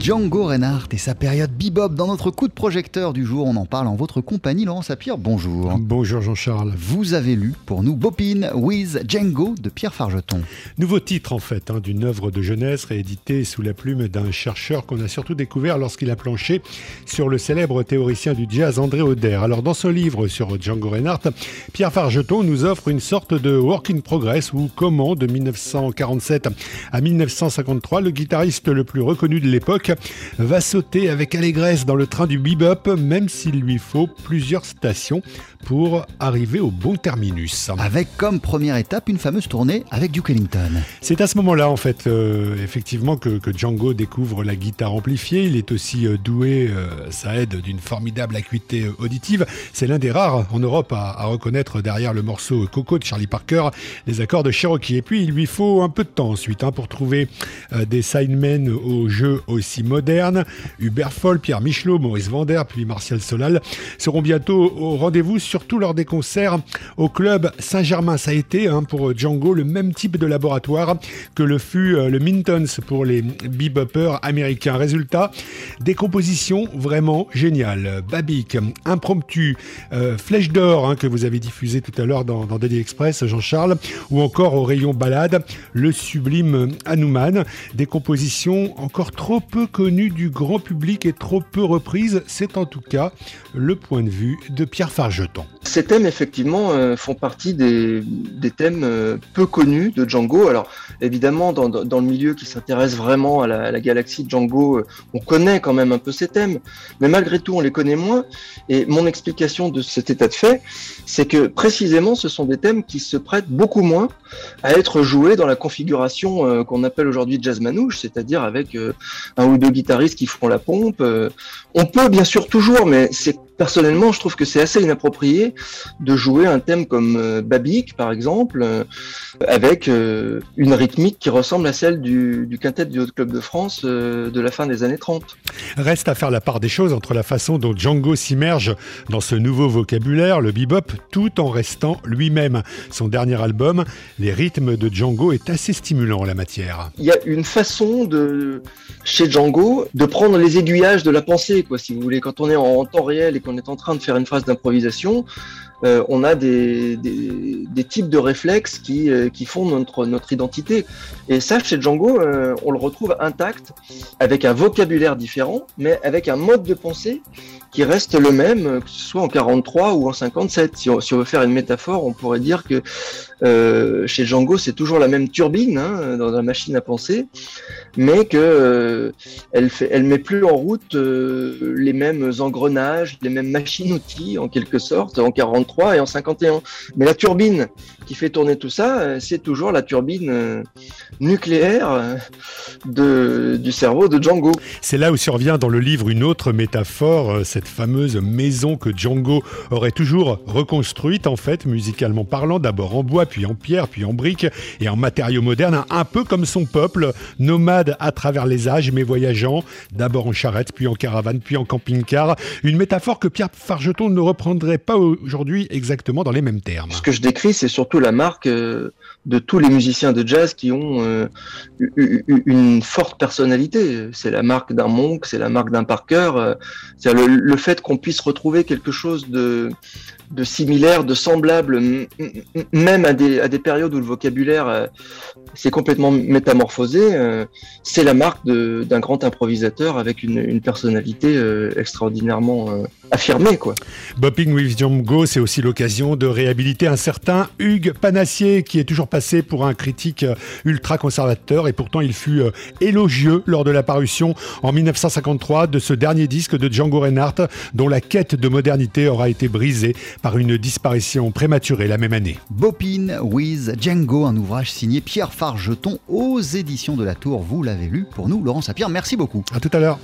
Django Reinhardt et sa période bebop dans notre coup de projecteur du jour. On en parle en votre compagnie, Laurent Sapir. Bonjour. Bonjour Jean-Charles. Vous avez lu pour nous Bopin with Django de Pierre Fargeton. Nouveau titre en fait hein, d'une œuvre de jeunesse rééditée sous la plume d'un chercheur qu'on a surtout découvert lorsqu'il a planché sur le célèbre théoricien du jazz André Auder. Alors dans son livre sur Django Reinhardt, Pierre Fargeton nous offre une sorte de work in progress ou comment de 1947 à 1953 le guitariste le plus reconnu de l'époque va sauter avec allégresse dans le train du bebop, même s'il lui faut plusieurs stations pour arriver au bon terminus. Avec comme première étape une fameuse tournée avec Duke Ellington. C'est à ce moment-là, en fait, euh, effectivement, que, Django découvre la guitare amplifiée. Il est aussi euh, doué, euh, ça aide, d'une formidable acuité auditive. C'est l'un des rares en Europe à, reconnaître derrière le morceau Coco de Charlie Parker les accords de Cherokee. Et puis, il lui faut un peu de temps ensuite hein, pour trouver des sidemen au jeu aussi moderne. Hubert Foll, Pierre Michelot, Maurice Vander, puis Martial Solal seront bientôt au rendez-vous, surtout lors des concerts au club Saint-Germain. Ça a été hein, pour Django le même type de laboratoire que le fut euh, le Mintons pour les beboppers américains. Résultat, des compositions vraiment géniales. Babik, Impromptu, euh, Flèche d'or hein, que vous avez diffusé tout à l'heure dans, dans Daily Express, Jean-Charles, ou encore au rayon balade, le sublime Hanuman. Des compositions encore trop peu connu du grand public et trop peu reprise. C'est en tout cas le point de vue de Pierre Fargeton. Ces thèmes, effectivement, euh, font partie des, thèmes euh, peu connus de Django. Alors, évidemment, dans, le milieu qui s'intéresse vraiment à la, galaxie Django, euh, on connaît quand même un peu ces thèmes, mais malgré tout, on les connaît moins. Et mon explication de cet état de fait, c'est que précisément, ce sont des thèmes qui se prêtent beaucoup moins à être joués dans la configuration qu'on appelle aujourd'hui jazz manouche, c'est-à-dire avec un ou deux guitaristes qui font la pompe. on peut bien sûr toujours, mais c'est personnellement, je trouve que c'est assez inapproprié de jouer un thème comme euh, Babik, par exemple, euh, avec euh, une rythmique qui ressemble à celle du, quintet du Haut Club de France de la fin des années 30. Reste à faire la part des choses entre la façon dont Django s'immerge dans ce nouveau vocabulaire, le bebop, tout en restant lui-même. Son dernier album, Les rythmes de Django, est assez stimulant en la matière. Il y a une façon de, chez Django, de prendre les aiguillages de la pensée, quoi, si vous voulez. Quand on est en temps réel et qu'on est en train de faire une phase d'improvisation, euh, on a des, des, types de réflexes qui, euh, qui font notre, notre identité. Et ça, chez Django, euh, on le retrouve intact, avec un vocabulaire différent, mais avec un mode de pensée qui reste le même, que ce soit en 43 ou en 57. Si on, veut faire une métaphore, on pourrait dire que chez Django, c'est toujours la même turbine hein, dans la machine à penser, mais que elle, elle met plus en route les mêmes engrenages, les mêmes machines-outils, en quelque sorte, en 43 et en 51. Mais la turbine qui fait tourner tout ça, euh, c'est toujours la turbine euh, nucléaire euh, du cerveau de Django. C'est là où survient dans le livre une autre métaphore, cette fameuse maison que Django aurait toujours reconstruite en fait, musicalement parlant, d'abord en bois, puis en pierre, puis en briques et en matériaux modernes, un peu comme son peuple, nomade à travers les âges, mais voyageant, d'abord en charrette, puis en caravane, puis en camping-car. Une métaphore que Pierre Fargeton ne reprendrait pas aujourd'hui exactement dans les mêmes termes. Ce que je décris, c'est surtout la marque euh, de tous les musiciens de jazz qui ont euh, une forte personnalité. C'est la marque d'un Monk, c'est la marque d'un Parker. Euh, c'est le, fait qu'on puisse retrouver quelque chose de, similaire, de semblable, même à des, périodes où le vocabulaire s'est complètement métamorphosé. c'est la marque d'un grand improvisateur avec une, personnalité extraordinairement affirmée. Bopping with Django, c'est aussi l'occasion de réhabiliter un certain Hugues Panassier qui est toujours passé pour un critique euh, ultra conservateur et pourtant il fut euh, élogieux lors de la parution en 1953 de ce dernier disque de Django Reinhardt dont la quête de modernité aura été brisée par une disparition prématurée la même année. Bopin with Django, un ouvrage signé Pierre Fargeton aux éditions de la Tour. Vous l'avez lu pour nous, Laurent Sapir. Merci beaucoup. À tout à l'heure.